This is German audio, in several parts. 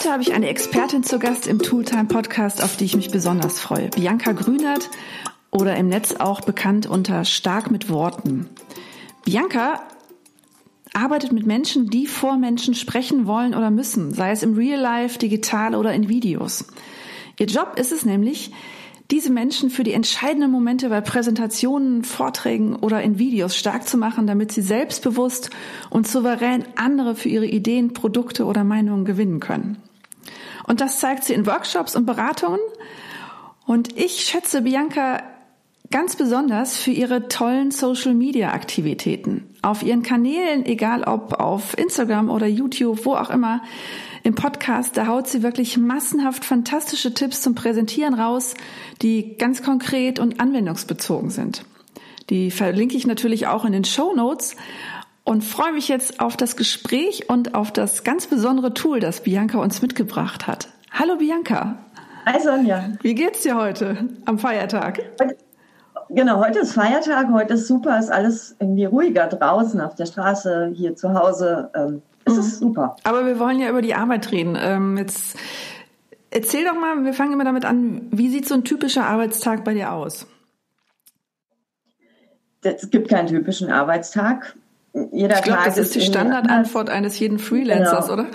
Heute habe ich eine Expertin zu Gast im Tooltime Podcast, auf die ich mich besonders freue. Bianca Grünert oder im Netz auch bekannt unter Stark mit Worten. Bianca arbeitet mit Menschen, die vor Menschen sprechen wollen oder müssen, sei es im Real Life, digital oder in Videos. Ihr Job ist es nämlich, diese Menschen für die entscheidenden Momente bei Präsentationen, Vorträgen oder in Videos stark zu machen, damit sie selbstbewusst und souverän andere für ihre Ideen, Produkte oder Meinungen gewinnen können. Und das zeigt sie in Workshops und Beratungen. Und ich schätze Bianca ganz besonders für ihre tollen Social-Media-Aktivitäten. Auf ihren Kanälen, egal ob auf Instagram oder YouTube, wo auch immer, im Podcast, da haut sie wirklich massenhaft fantastische Tipps zum Präsentieren raus, die ganz konkret und anwendungsbezogen sind. Die verlinke ich natürlich auch in den Show Notes und freue mich jetzt auf das Gespräch und auf das ganz besondere Tool, das Bianca uns mitgebracht hat. Hallo Bianca. Hi Sonja. Wie geht's dir heute am Feiertag? Genau, heute ist Feiertag, heute ist super, ist alles irgendwie ruhiger draußen auf der Straße, hier zu Hause. Ähm, es mhm. ist super. Aber wir wollen ja über die Arbeit reden. Ähm, jetzt erzähl doch mal, wir fangen immer damit an, wie sieht so ein typischer Arbeitstag bei dir aus? Es gibt keinen typischen Arbeitstag. Jeder ich glaube, das ist die Standardantwort eines jeden Freelancers, genau. oder?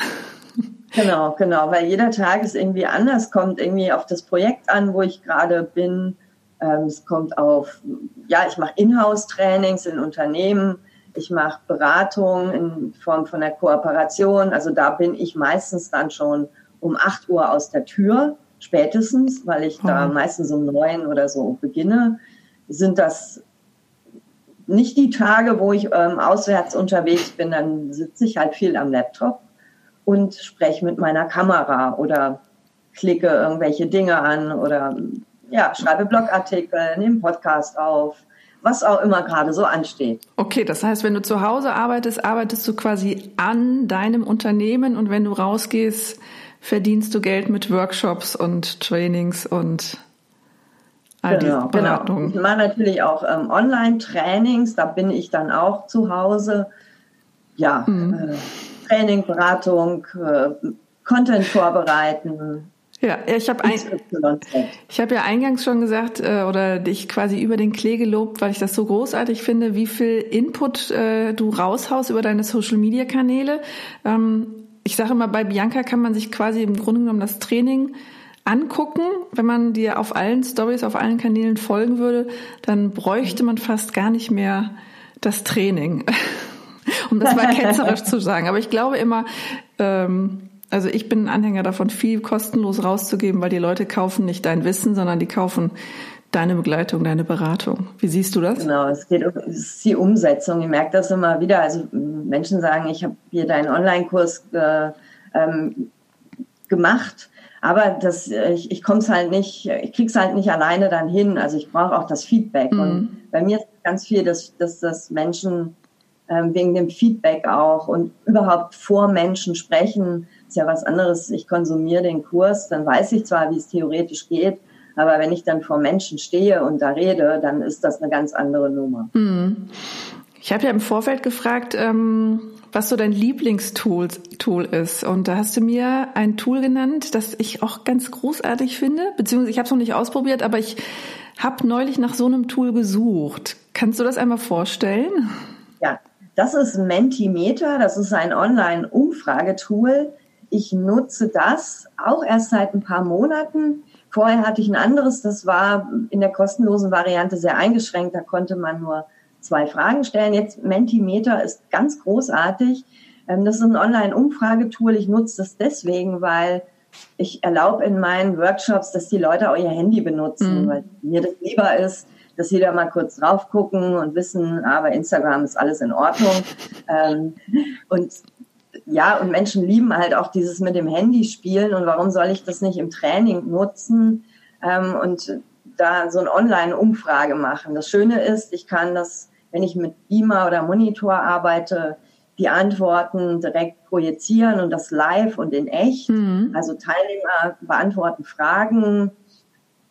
Genau, genau, weil jeder Tag ist irgendwie anders, kommt irgendwie auf das Projekt an, wo ich gerade bin. Ähm, es kommt auf, ja, ich mache Inhouse-Trainings in Unternehmen ich mache Beratung in Form von einer Kooperation. Also da bin ich meistens dann schon um 8 Uhr aus der Tür, spätestens, weil ich da mhm. meistens um 9 oder so beginne. Sind das nicht die Tage, wo ich ähm, auswärts unterwegs bin, dann sitze ich halt viel am Laptop und spreche mit meiner Kamera oder klicke irgendwelche Dinge an oder ja, schreibe Blogartikel, nehme Podcast auf was auch immer gerade so ansteht. Okay, das heißt, wenn du zu Hause arbeitest, arbeitest du quasi an deinem Unternehmen und wenn du rausgehst, verdienst du Geld mit Workshops und Trainings und all genau, die Beratungen. Genau. Ich mache natürlich auch ähm, Online-Trainings, da bin ich dann auch zu Hause. Ja, mhm. äh, Training, Beratung, äh, Content vorbereiten, ja, ich habe ein, ich habe ja eingangs schon gesagt äh, oder dich quasi über den Klee gelobt, weil ich das so großartig finde, wie viel Input äh, du raushaust über deine Social Media Kanäle. Ähm, ich sage immer, bei Bianca kann man sich quasi im Grunde genommen das Training angucken. Wenn man dir auf allen Stories, auf allen Kanälen folgen würde, dann bräuchte man fast gar nicht mehr das Training. um das mal ketzerisch zu sagen. Aber ich glaube immer, ähm, also ich bin ein Anhänger davon, viel kostenlos rauszugeben, weil die Leute kaufen nicht dein Wissen, sondern die kaufen deine Begleitung, deine Beratung. Wie siehst du das? Genau, es geht um es die Umsetzung. Ich merke das immer wieder. Also Menschen sagen, ich habe hier deinen Online-Kurs äh, ähm, gemacht, aber das, ich, ich komme es halt nicht, ich krieg's halt nicht alleine dann hin. Also ich brauche auch das Feedback. Mhm. Und bei mir ist ganz viel, dass, dass, dass Menschen ähm, wegen dem Feedback auch und überhaupt vor Menschen sprechen, ist ja was anderes. Ich konsumiere den Kurs, dann weiß ich zwar, wie es theoretisch geht, aber wenn ich dann vor Menschen stehe und da rede, dann ist das eine ganz andere Nummer. Hm. Ich habe ja im Vorfeld gefragt, ähm, was so dein Lieblingstool Tool ist. Und da hast du mir ein Tool genannt, das ich auch ganz großartig finde, beziehungsweise ich habe es noch nicht ausprobiert, aber ich habe neulich nach so einem Tool gesucht. Kannst du das einmal vorstellen? Ja, das ist Mentimeter. Das ist ein Online-Umfragetool ich nutze das auch erst seit ein paar Monaten. Vorher hatte ich ein anderes, das war in der kostenlosen Variante sehr eingeschränkt. Da konnte man nur zwei Fragen stellen. Jetzt Mentimeter ist ganz großartig. Ähm, das ist ein Online-Umfragetool. Ich nutze das deswegen, weil ich erlaube in meinen Workshops, dass die Leute auch ihr Handy benutzen, mhm. weil mir das lieber ist, dass sie da mal kurz drauf gucken und wissen, aber Instagram ist alles in Ordnung. Ähm, und ja, und Menschen lieben halt auch dieses mit dem Handy spielen und warum soll ich das nicht im Training nutzen ähm, und da so eine Online-Umfrage machen. Das Schöne ist, ich kann das, wenn ich mit Beamer oder Monitor arbeite, die Antworten direkt projizieren und das live und in echt. Mhm. Also Teilnehmer beantworten Fragen.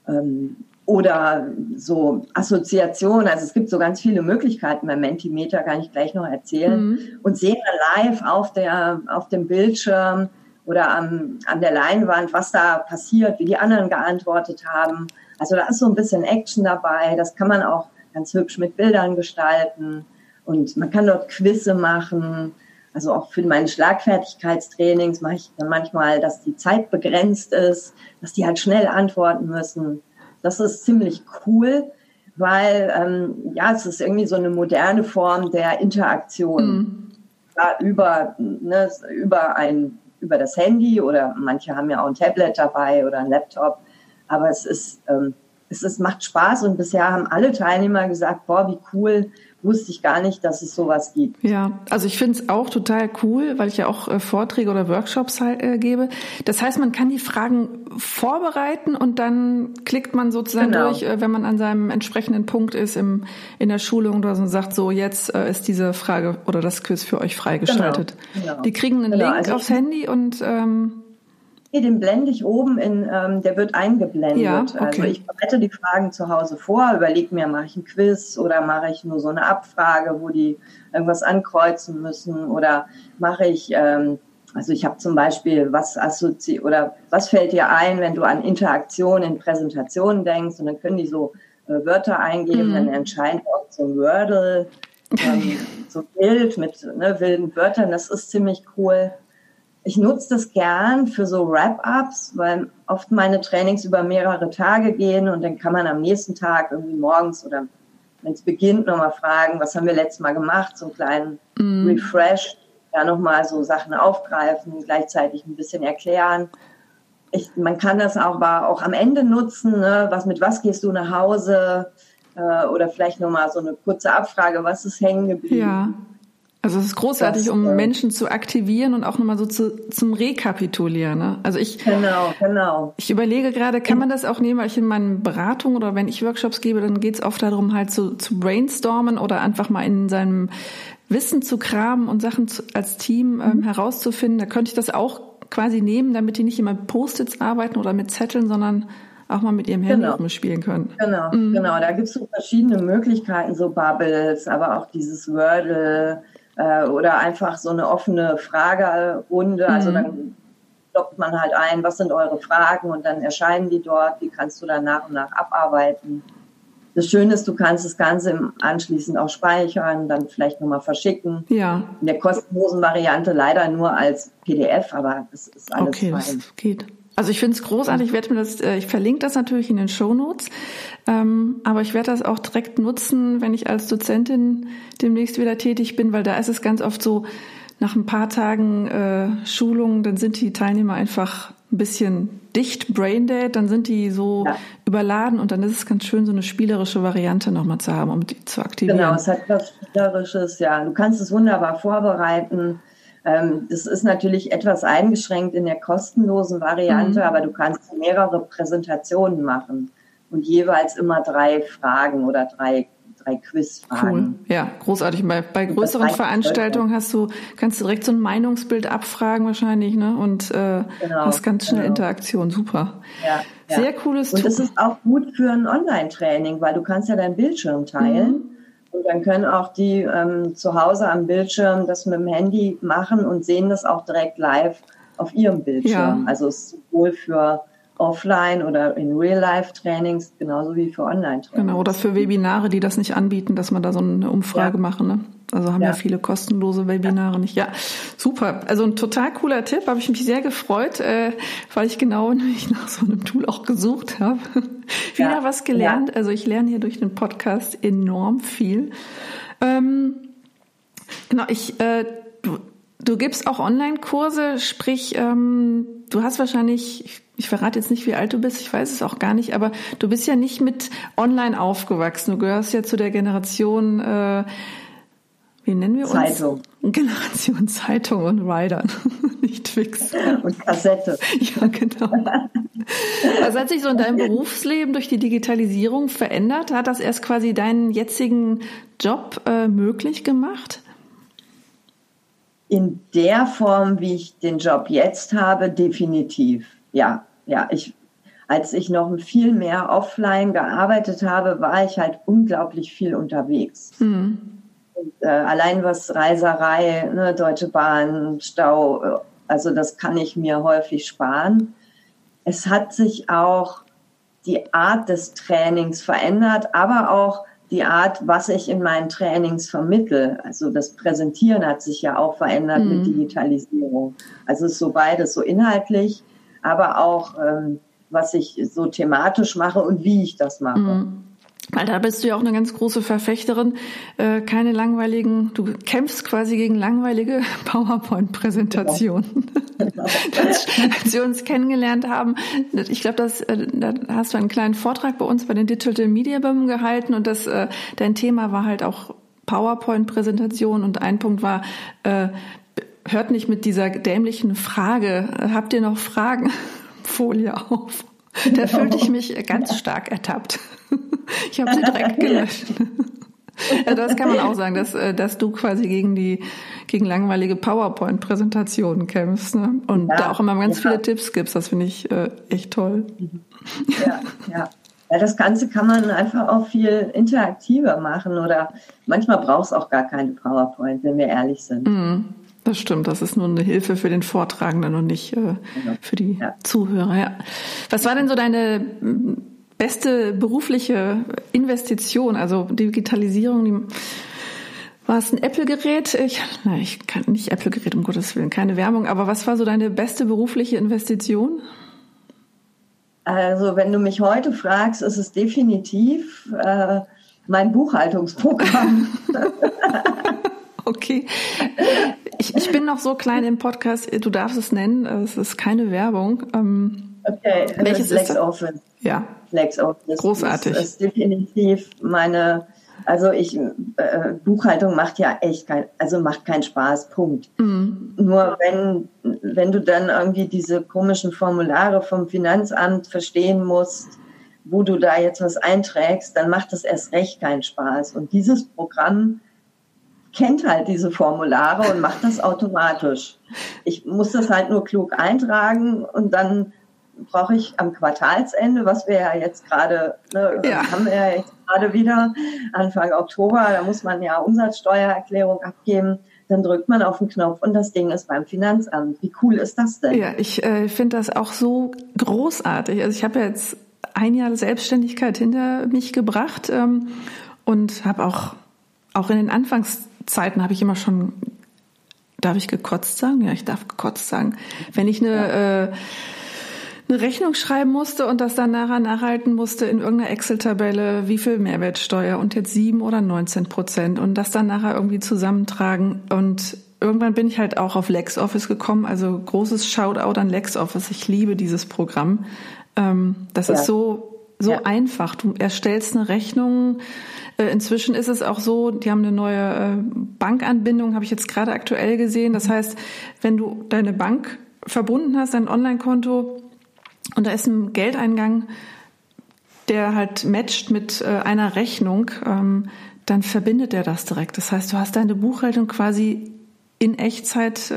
Ähm, oder so Assoziationen. Also es gibt so ganz viele Möglichkeiten beim Mentimeter, kann ich gleich noch erzählen. Mhm. Und sehen dann live auf, der, auf dem Bildschirm oder am, an der Leinwand, was da passiert, wie die anderen geantwortet haben. Also da ist so ein bisschen Action dabei. Das kann man auch ganz hübsch mit Bildern gestalten. Und man kann dort Quizze machen. Also auch für meine Schlagfertigkeitstrainings mache ich dann manchmal, dass die Zeit begrenzt ist, dass die halt schnell antworten müssen. Das ist ziemlich cool, weil ähm, ja, es ist irgendwie so eine moderne Form der Interaktion. Mhm. Ja, über, ne, über ein über das Handy oder manche haben ja auch ein Tablet dabei oder ein Laptop. Aber es ist, ähm, es ist, macht Spaß und bisher haben alle Teilnehmer gesagt, boah, wie cool, wusste ich gar nicht, dass es sowas gibt. Ja, also ich finde es auch total cool, weil ich ja auch äh, Vorträge oder Workshops halt, äh, gebe. Das heißt, man kann die Fragen vorbereiten und dann klickt man sozusagen genau. durch, äh, wenn man an seinem entsprechenden Punkt ist im, in der Schulung oder so und sagt, so jetzt äh, ist diese Frage oder das Quiz für euch freigeschaltet. Genau, genau. Die kriegen einen genau, Link also aufs Handy und ähm, den blende ich oben in, ähm, der wird eingeblendet. Ja, also okay. Also ich bereite die Fragen zu Hause vor, überlege mir, mache ich ein Quiz oder mache ich nur so eine Abfrage, wo die irgendwas ankreuzen müssen oder mache ich, ähm, also ich habe zum Beispiel, was assozi oder was fällt dir ein, wenn du an Interaktion in Präsentationen denkst und dann können die so äh, Wörter eingeben, mhm. dann entscheidet auch so ein Wordle, ähm, so Bild mit ne, wilden Wörtern, das ist ziemlich cool ich nutze das gern für so Wrap-ups, weil oft meine Trainings über mehrere Tage gehen und dann kann man am nächsten Tag irgendwie morgens oder wenn es beginnt, nochmal fragen, was haben wir letztes Mal gemacht, so einen kleinen mm. Refresh, ja nochmal so Sachen aufgreifen, gleichzeitig ein bisschen erklären. Ich, man kann das auch, aber auch am Ende nutzen, ne? was mit was gehst du nach Hause äh, oder vielleicht nochmal so eine kurze Abfrage, was ist hängen geblieben. Ja. Also es ist großartig, das, um äh, Menschen zu aktivieren und auch nochmal so zu, zum Rekapitulieren. Ne? Also ich, genau, genau. Ich überlege gerade, kann man das auch nehmen, weil ich in meinen Beratungen oder wenn ich Workshops gebe, dann geht es oft darum, halt so zu brainstormen oder einfach mal in seinem Wissen zu kramen und Sachen zu, als Team ähm, mhm. herauszufinden. Da könnte ich das auch quasi nehmen, damit die nicht immer mit Post-its arbeiten oder mit Zetteln, sondern auch mal mit ihrem Handy genau. spielen können. Genau, mhm. genau. Da gibt es so verschiedene Möglichkeiten, so Bubbles, aber auch dieses Wordle äh, oder einfach so eine offene Fragerunde. Also mhm. dann lockt man halt ein, was sind eure Fragen und dann erscheinen die dort, wie kannst du dann nach und nach abarbeiten. Das Schöne ist, du kannst das Ganze im anschließend auch speichern, dann vielleicht nochmal verschicken. Ja. In der kostenlosen Variante leider nur als PDF, aber das ist alles okay, fein. Das geht. Also ich finde es großartig, ich werde mir das, äh, ich verlinke das natürlich in den Show Notes, ähm, aber ich werde das auch direkt nutzen, wenn ich als Dozentin demnächst wieder tätig bin, weil da ist es ganz oft so, nach ein paar Tagen äh, Schulung, dann sind die Teilnehmer einfach ein bisschen dicht, braindead, dann sind die so ja. überladen und dann ist es ganz schön, so eine spielerische Variante nochmal zu haben, um die zu aktivieren. Genau, es hat was Spielerisches, ja. Du kannst es wunderbar vorbereiten das ist natürlich etwas eingeschränkt in der kostenlosen Variante, mhm. aber du kannst mehrere Präsentationen machen und jeweils immer drei Fragen oder drei drei Quizfragen. Cool. Ja, großartig. Bei, bei größeren Veranstaltungen hast du, kannst du direkt so ein Meinungsbild abfragen wahrscheinlich, ne? Und äh, genau, hast ganz schnell genau. Interaktion. Super. Ja, Sehr ja. cooles Und Tool. das ist auch gut für ein Online-Training, weil du kannst ja deinen Bildschirm teilen. Mhm. Und dann können auch die ähm, zu Hause am Bildschirm das mit dem Handy machen und sehen das auch direkt live auf ihrem Bildschirm. Ja. Also es ist sowohl für Offline oder in Real-Life-Trainings genauso wie für Online-Trainings. Genau, oder für Webinare, die das nicht anbieten, dass man da so eine Umfrage ja. machen. Ne? Also haben ja. ja viele kostenlose Webinare ja. nicht. Ja, super. Also ein total cooler Tipp, habe ich mich sehr gefreut, äh, weil ich genau nämlich nach so einem Tool auch gesucht habe. Wieder ja. was gelernt. Also ich lerne hier durch den Podcast enorm viel. Ähm, genau, ich äh, du, du gibst auch Online-Kurse, sprich, ähm, du hast wahrscheinlich, ich, ich verrate jetzt nicht, wie alt du bist, ich weiß es auch gar nicht, aber du bist ja nicht mit Online aufgewachsen. Du gehörst ja zu der Generation äh, wie nennen wir uns? Zeitung. Generation Zeitung und Riders, nicht Twix. Und Kassette. Ja, genau. Was hat sich so in deinem Berufsleben durch die Digitalisierung verändert? Hat das erst quasi deinen jetzigen Job äh, möglich gemacht? In der Form, wie ich den Job jetzt habe, definitiv. Ja, ja, ich, als ich noch viel mehr offline gearbeitet habe, war ich halt unglaublich viel unterwegs. Hm. Und, äh, allein was Reiserei, ne, Deutsche Bahn, Stau, äh, Also das kann ich mir häufig sparen. Es hat sich auch die Art des Trainings verändert, aber auch die Art, was ich in meinen Trainings vermittel. Also das Präsentieren hat sich ja auch verändert mhm. mit Digitalisierung. Also es ist so beides, so inhaltlich, aber auch ähm, was ich so thematisch mache und wie ich das mache. Mhm. Weil da bist du ja auch eine ganz große Verfechterin. Äh, keine langweiligen, du kämpfst quasi gegen langweilige PowerPoint-Präsentationen. Genau. als, als wir uns kennengelernt haben, ich glaube, das, äh, da hast du einen kleinen Vortrag bei uns bei den Digital Media Bim gehalten und das, äh, dein Thema war halt auch PowerPoint-Präsentation und ein Punkt war, äh, hört nicht mit dieser dämlichen Frage, habt ihr noch Fragen? Folie auf. Da fühlte ich mich ganz stark ertappt. Ich habe sie direkt gelöscht. Also das kann man auch sagen, dass, äh, dass du quasi gegen die gegen langweilige PowerPoint-Präsentationen kämpfst ne? und ja, da auch immer ganz ja. viele Tipps gibst. Das finde ich äh, echt toll. Ja, ja. Ja, das Ganze kann man einfach auch viel interaktiver machen oder manchmal braucht es auch gar keine PowerPoint, wenn wir ehrlich sind. Mm, das stimmt, das ist nur eine Hilfe für den Vortragenden und nicht äh, für die ja. Zuhörer. Ja. Was war denn so deine beste berufliche Investition, also Digitalisierung, die, war es ein Apple-Gerät? Ich, nein, ich kann nicht Apple-Gerät, um Gottes Willen, keine Werbung, aber was war so deine beste berufliche Investition? Also, wenn du mich heute fragst, ist es definitiv äh, mein Buchhaltungsprogramm. okay. Ich, ich bin noch so klein im Podcast, du darfst es nennen, es ist keine Werbung. Ähm, okay, welches ist das? Office. Ja. LexOffice. Großartig. Das ist definitiv meine, also ich, äh, Buchhaltung macht ja echt kein, also macht keinen Spaß, Punkt. Mhm. Nur wenn, wenn du dann irgendwie diese komischen Formulare vom Finanzamt verstehen musst, wo du da jetzt was einträgst, dann macht das erst recht keinen Spaß. Und dieses Programm kennt halt diese Formulare und macht das automatisch. Ich muss das halt nur klug eintragen und dann brauche ich am Quartalsende, was wir ja jetzt gerade, ne, ja. haben wir ja jetzt gerade wieder, Anfang Oktober, da muss man ja Umsatzsteuererklärung abgeben. Dann drückt man auf den Knopf und das Ding ist beim Finanzamt. Wie cool ist das denn? Ja, ich äh, finde das auch so großartig. Also ich habe jetzt ein Jahr Selbstständigkeit hinter mich gebracht ähm, und habe auch, auch in den Anfangszeiten habe ich immer schon, darf ich gekotzt sagen? Ja, ich darf gekotzt sagen. Wenn ich eine ja. äh, eine Rechnung schreiben musste und das dann nachher nachhalten musste in irgendeiner Excel-Tabelle, wie viel Mehrwertsteuer und jetzt sieben oder 19 Prozent und das dann nachher irgendwie zusammentragen und irgendwann bin ich halt auch auf LexOffice gekommen, also großes Shoutout an LexOffice. Ich liebe dieses Programm. Ähm, das ja. ist so, so ja. einfach. Du erstellst eine Rechnung. Äh, inzwischen ist es auch so, die haben eine neue äh, Bankanbindung, habe ich jetzt gerade aktuell gesehen. Das heißt, wenn du deine Bank verbunden hast, dein Online-Konto, und da ist ein Geldeingang, der halt matcht mit äh, einer Rechnung, ähm, dann verbindet er das direkt. Das heißt, du hast deine Buchhaltung quasi in Echtzeit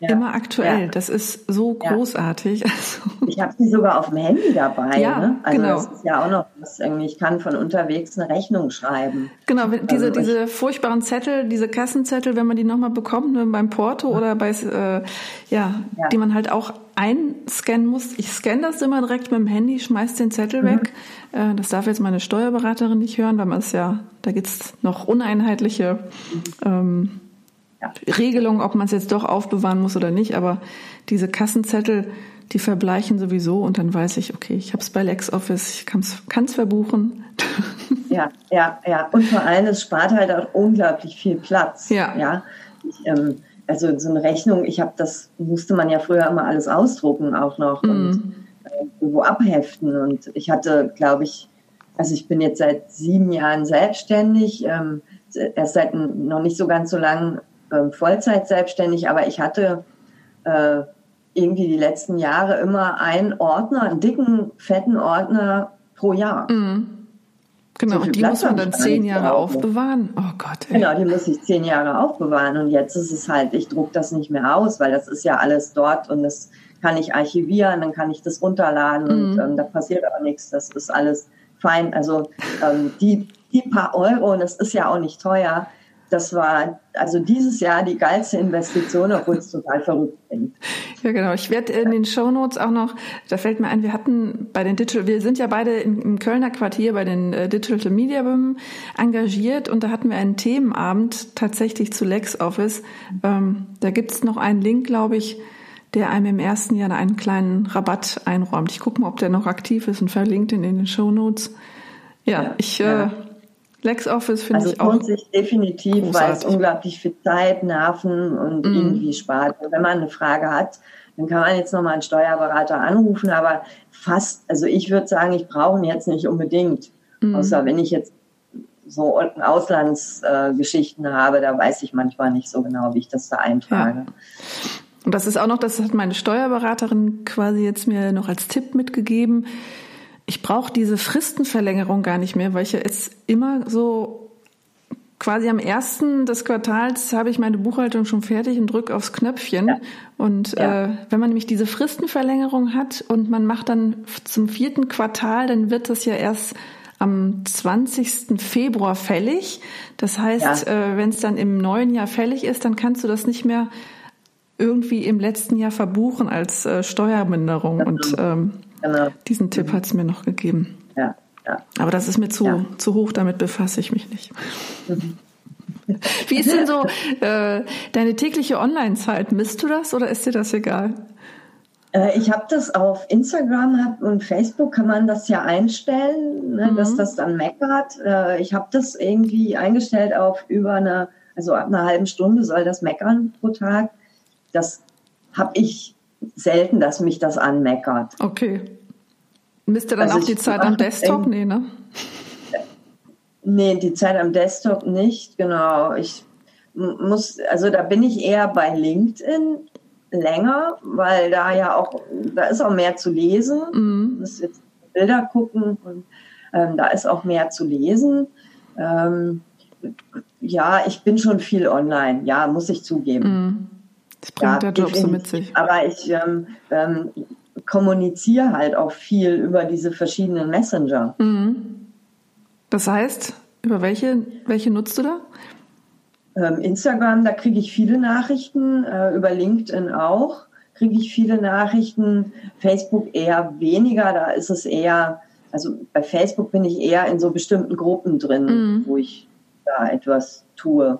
ja. immer aktuell. Ja. Das ist so großartig. Also. Ich habe sie sogar auf dem Handy dabei. Ja, ne? Also genau. das ist ja auch noch was irgendwie. Ich kann von unterwegs eine Rechnung schreiben. Genau, diese, also diese furchtbaren Zettel, diese Kassenzettel, wenn man die nochmal bekommt, ne, beim Porto oder bei, äh, ja, ja, die man halt auch einscannen muss. Ich scanne das immer direkt mit dem Handy, schmeiß den Zettel mhm. weg. Äh, das darf jetzt meine Steuerberaterin nicht hören, weil man es ja, da gibt's noch uneinheitliche mhm. ähm. Regelung, ob man es jetzt doch aufbewahren muss oder nicht, aber diese Kassenzettel, die verbleichen sowieso und dann weiß ich, okay, ich habe es bei LexOffice, ich kann es verbuchen. Ja, ja, ja. Und vor allem, es spart halt auch unglaublich viel Platz. Ja. ja? Ich, ähm, also so eine Rechnung, ich habe das, musste man ja früher immer alles ausdrucken auch noch mhm. und äh, wo abheften. Und ich hatte, glaube ich, also ich bin jetzt seit sieben Jahren selbstständig, ähm, erst seit noch nicht so ganz so lang ähm, Vollzeit selbstständig, aber ich hatte äh, irgendwie die letzten Jahre immer einen Ordner, einen dicken, fetten Ordner pro Jahr. Mhm. Genau, so und die muss man dann zehn Jahre aufbewahren. Oh Gott. Ey. Genau, die muss ich zehn Jahre aufbewahren. Und jetzt ist es halt, ich druck das nicht mehr aus, weil das ist ja alles dort und das kann ich archivieren, dann kann ich das runterladen mhm. und ähm, da passiert auch nichts. Das ist alles fein. Also ähm, die, die paar Euro, und das ist ja auch nicht teuer, das war also dieses Jahr die geilste Investition, obwohl es total verrückt klingt. Ja, genau. Ich werde in den Show Notes auch noch, da fällt mir ein, wir hatten bei den Digital, wir sind ja beide im, im Kölner Quartier bei den äh, Digital Media Women engagiert und da hatten wir einen Themenabend tatsächlich zu LexOffice. Ähm, da gibt's noch einen Link, glaube ich, der einem im ersten Jahr einen kleinen Rabatt einräumt. Ich gucke mal, ob der noch aktiv ist und verlinkt ihn in den Show Notes. Ja, ja ich ja. LexOffice finde also ich auch. Also lohnt sich definitiv, großartig. weil es unglaublich viel Zeit, Nerven und mm. irgendwie spart. Wenn man eine Frage hat, dann kann man jetzt nochmal einen Steuerberater anrufen, aber fast, also ich würde sagen, ich brauche ihn jetzt nicht unbedingt. Mm. Außer wenn ich jetzt so Auslandsgeschichten äh, habe, da weiß ich manchmal nicht so genau, wie ich das da eintrage. Ja. Und das ist auch noch, das hat meine Steuerberaterin quasi jetzt mir noch als Tipp mitgegeben ich brauche diese Fristenverlängerung gar nicht mehr, weil ich ja jetzt immer so quasi am ersten des Quartals habe ich meine Buchhaltung schon fertig und drücke aufs Knöpfchen. Ja. Und ja. Äh, wenn man nämlich diese Fristenverlängerung hat und man macht dann zum vierten Quartal, dann wird das ja erst am 20. Februar fällig. Das heißt, ja. äh, wenn es dann im neuen Jahr fällig ist, dann kannst du das nicht mehr irgendwie im letzten Jahr verbuchen als äh, Steuerminderung. Und ähm, Genau. Diesen Tipp hat es mir noch gegeben. Ja, ja. Aber das ist mir zu, ja. zu hoch, damit befasse ich mich nicht. Mhm. Wie ist denn so äh, deine tägliche Online-Zeit? Misst du das oder ist dir das egal? Äh, ich habe das auf Instagram und Facebook kann man das ja einstellen, ne, mhm. dass das dann meckert. Äh, ich habe das irgendwie eingestellt auf über eine, also ab einer halben Stunde soll das meckern pro Tag. Das habe ich selten, dass mich das anmeckert. Okay. Misst ihr dann also auch die Zeit am Desktop? Nee, ne? Nee, die Zeit am Desktop nicht, genau. Ich muss, also da bin ich eher bei LinkedIn länger, weil da ja auch, da ist auch mehr zu lesen. Mhm. muss jetzt Bilder gucken und ähm, da ist auch mehr zu lesen. Ähm, ja, ich bin schon viel online, ja, muss ich zugeben. Mhm. Das bringt ja, der Job so mit sich. Aber ich ähm, ähm, kommuniziere halt auch viel über diese verschiedenen Messenger. Mhm. Das heißt, über welche, welche nutzt du da? Ähm, Instagram, da kriege ich viele Nachrichten, äh, über LinkedIn auch kriege ich viele Nachrichten, Facebook eher weniger, da ist es eher, also bei Facebook bin ich eher in so bestimmten Gruppen drin, mhm. wo ich da etwas tue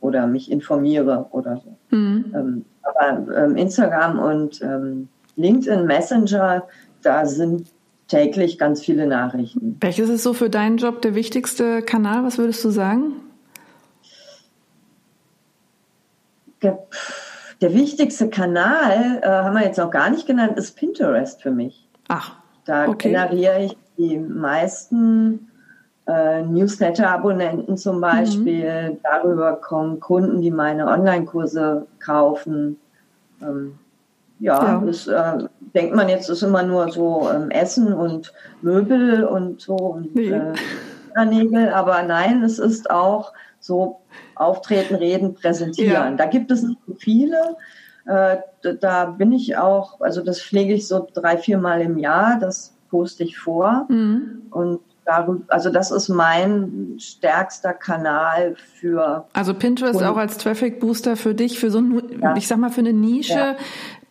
oder mich informiere oder so. Mhm. Ähm, aber ähm, Instagram und ähm, LinkedIn Messenger, da sind täglich ganz viele Nachrichten. Welches ist so für deinen Job der wichtigste Kanal? Was würdest du sagen? Der, der wichtigste Kanal, äh, haben wir jetzt noch gar nicht genannt, ist Pinterest für mich. Ach. Da okay. generiere ich die meisten äh, Newsletter-Abonnenten zum mhm. Beispiel. Mhm. Darüber kommen Kunden, die meine Online-Kurse kaufen. Ähm, ja, ja. Das, äh, denkt man jetzt, ist immer nur so ähm, Essen und Möbel und so und nee. äh, Nägel, aber nein, es ist auch so Auftreten, Reden, Präsentieren. Ja. Da gibt es nicht so viele. Äh, da bin ich auch, also das pflege ich so drei, vier Mal im Jahr, das poste ich vor. Mhm. Und darüber, also das ist mein stärkster Kanal für. Also Pinterest Kunden. auch als Traffic Booster für dich, für so ein, ja. ich sag mal für eine Nische, ja.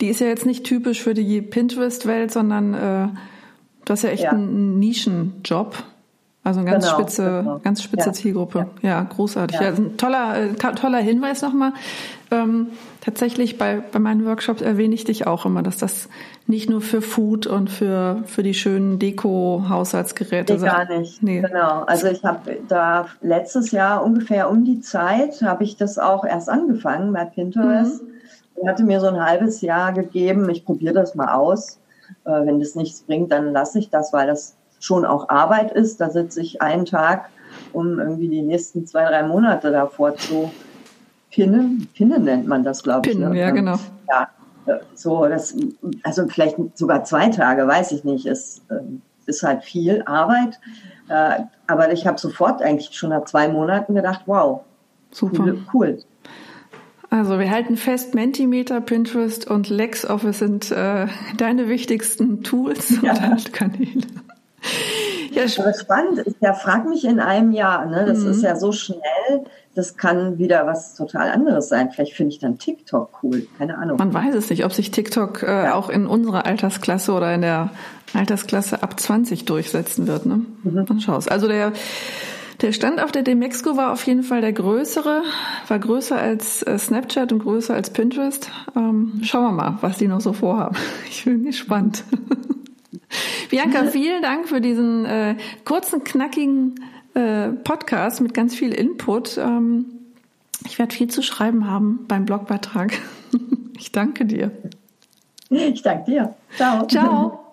die ist ja jetzt nicht typisch für die Pinterest-Welt, sondern äh, du hast ja echt ja. einen Nischenjob. Also eine ganz genau, spitze, genau. ganz spitze ja. Zielgruppe. Ja, ja großartig. Ja. ja ein toller, äh, toller Hinweis nochmal. Ähm, tatsächlich bei, bei meinen Workshops erwähne ich dich auch immer, dass das nicht nur für Food und für, für die schönen Deko-Haushaltsgeräte nee, gar nicht. Nee. Genau. Also ich habe da letztes Jahr ungefähr um die Zeit habe ich das auch erst angefangen bei Pinterest. Mhm. Ich hatte mir so ein halbes Jahr gegeben, ich probiere das mal aus. Äh, wenn das nichts bringt, dann lasse ich das, weil das schon auch Arbeit ist. Da sitze ich einen Tag, um irgendwie die nächsten zwei, drei Monate davor zu pinnen. Pinnen nennt man das, glaube ich. Pinnen, ne? ja, genau. Ja, so, das, also vielleicht sogar zwei Tage, weiß ich nicht. Es äh, ist halt viel Arbeit. Äh, aber ich habe sofort eigentlich schon nach zwei Monaten gedacht, wow, super. cool. Also wir halten fest, Mentimeter, Pinterest und LexOffice sind äh, deine wichtigsten Tools ja. und Kanäle. Ja, Aber spannend ist ja, frag mich in einem Jahr, ne? das mhm. ist ja so schnell, das kann wieder was total anderes sein. Vielleicht finde ich dann TikTok cool, keine Ahnung. Man weiß es nicht, ob sich TikTok äh, ja. auch in unserer Altersklasse oder in der Altersklasse ab 20 durchsetzen wird. Ne? Mhm. Man schaut. Also der der Stand auf der Demexco war auf jeden Fall der größere, war größer als äh, Snapchat und größer als Pinterest. Ähm, schauen wir mal, was die noch so vorhaben. Ich bin gespannt. Bianca, vielen Dank für diesen äh, kurzen, knackigen äh, Podcast mit ganz viel Input. Ähm, ich werde viel zu schreiben haben beim Blogbeitrag. Ich danke dir. Ich danke dir. Ciao. Ciao.